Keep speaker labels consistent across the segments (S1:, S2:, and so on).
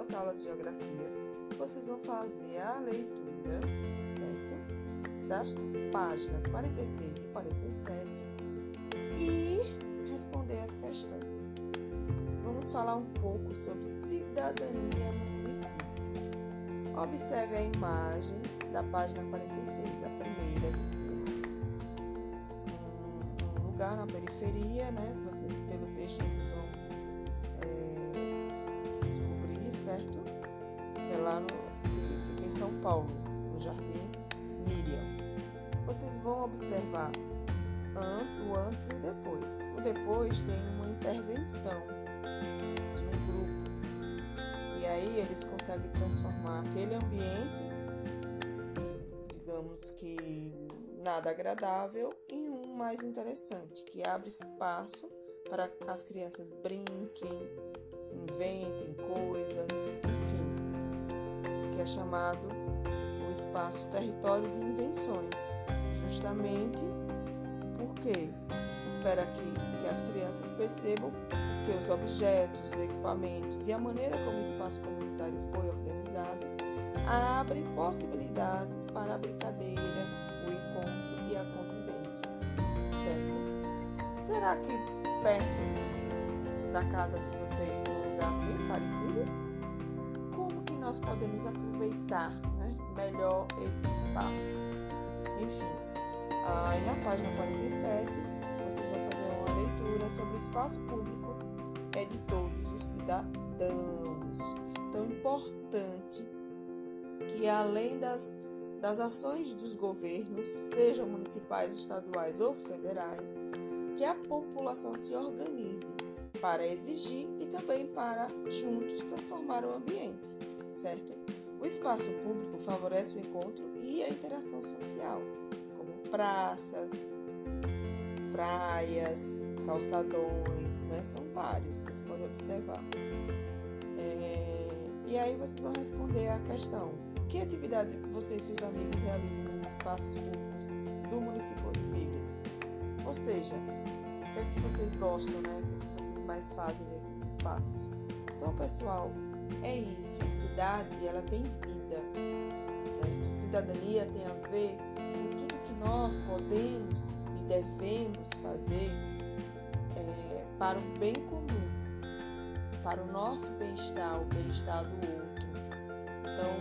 S1: nossa aula de geografia, vocês vão fazer a leitura, certo? Das páginas 46 e 47 e responder as questões. Vamos falar um pouco sobre cidadania no município. Observe a imagem da página 46, a primeira de cima. Um lugar na periferia, né? Vocês, pelo texto, vocês vão é, certo? Que é lá no, que fica em São Paulo, no Jardim Miriam. Vocês vão observar o antes e o depois. O depois tem uma intervenção de um grupo. E aí eles conseguem transformar aquele ambiente, digamos que nada agradável, em um mais interessante, que abre espaço para as crianças brinquem, inventem coisas, enfim, que é chamado o espaço território de invenções, justamente porque espera que, que as crianças percebam que os objetos, os equipamentos e a maneira como o espaço comunitário foi organizado abrem possibilidades para a brincadeira, o encontro e a convivência, certo? Será que perto da casa de vocês tem um lugar assim parecido? Como que nós podemos aproveitar né, melhor esses espaços? Enfim, aí na página 47 vocês vão fazer uma leitura sobre o espaço público é de todos os cidadãos. Então, importante que além das, das ações dos governos, sejam municipais, estaduais ou federais, que a população se organize para exigir e também para juntos transformar o ambiente, certo? O espaço público favorece o encontro e a interação social, como praças, praias, calçadões, né? São vários, vocês podem observar. É, e aí vocês vão responder a questão: que atividade vocês e seus amigos realizam nos espaços públicos do município onde vivem? Ou seja, o que é que vocês gostam, né? O que, é que vocês mais fazem nesses espaços? Então, pessoal, é isso. A cidade, ela tem vida, certo? Cidadania tem a ver com tudo que nós podemos devemos fazer é, para o bem comum, para o nosso bem-estar, o bem-estar do outro. Então,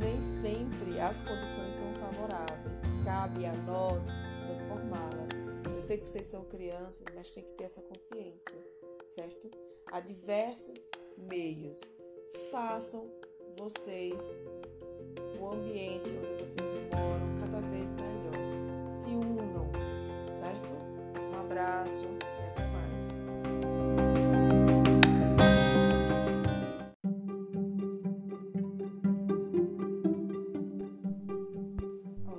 S1: nem sempre as condições são favoráveis, cabe a nós transformá-las. Eu sei que vocês são crianças, mas tem que ter essa consciência, certo? Há diversos meios. Façam vocês o ambiente onde vocês moram cada vez melhor. Se unam certo? Um abraço e até mais.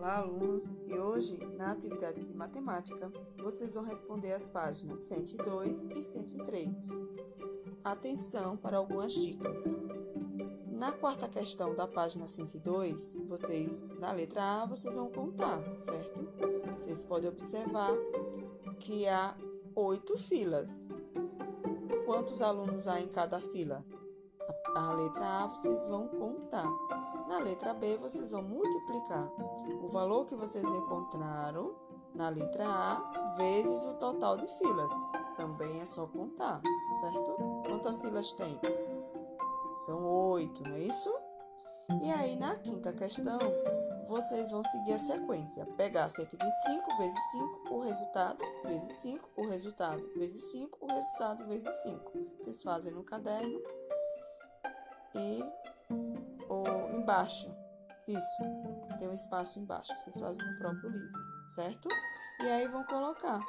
S1: Olá, alunos! E hoje, na atividade de matemática, vocês vão responder as páginas 102 e 103. Atenção para algumas dicas. Na quarta questão da página 102, vocês, na letra A, vocês vão contar, certo? Vocês podem observar que há oito filas. Quantos alunos há em cada fila? A, letra A vocês vão contar. Na letra B, vocês vão multiplicar o valor que vocês encontraram na letra A vezes o total de filas. Também é só contar, certo? Quantas filas tem? São oito, não é isso? E aí, na quinta questão, vocês vão seguir a sequência. Pegar 125 vezes 5, o resultado, vezes 5, o resultado, vezes 5, o resultado, vezes 5. Vocês fazem no caderno e ou embaixo. Isso, tem um espaço embaixo. Vocês fazem no próprio livro, certo? E aí vão colocar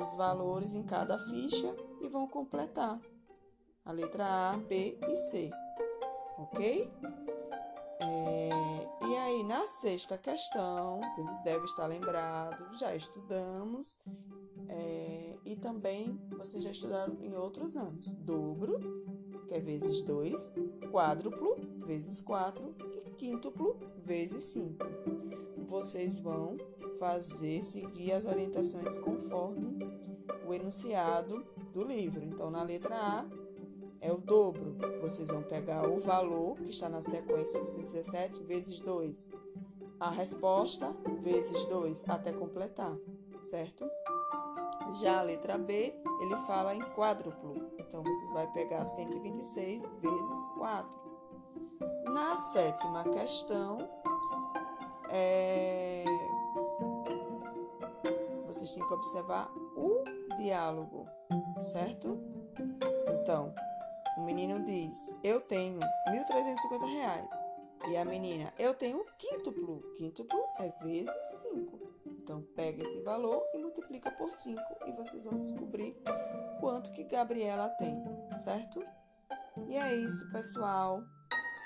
S1: os valores em cada ficha e vão completar a letra A, B e C, ok? É, e aí, na sexta questão, vocês devem estar lembrados, já estudamos, é, e também vocês já estudaram em outros anos. Dobro, que é vezes 2, quádruplo, vezes 4 e quíntuplo, vezes 5. Vocês vão fazer, seguir as orientações conforme o enunciado do livro. Então, na letra A, é o dobro. Vocês vão pegar o valor que está na sequência 217 vezes 2. A resposta vezes 2 até completar, certo? Já a letra B, ele fala em quádruplo. Então você vai pegar 126 vezes 4. Na sétima questão, é... vocês têm que observar o diálogo, certo? Então, o menino diz: Eu tenho 1.350 reais. E a menina: Eu tenho quíntuplo. Quíntuplo é vezes 5. Então, pega esse valor e multiplica por 5 e vocês vão descobrir quanto que Gabriela tem, certo? E é isso, pessoal.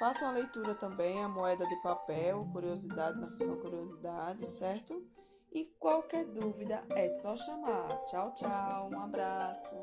S1: Façam a leitura também, a moeda de papel, curiosidade na seção curiosidade, certo? E qualquer dúvida é só chamar. Tchau, tchau, um abraço.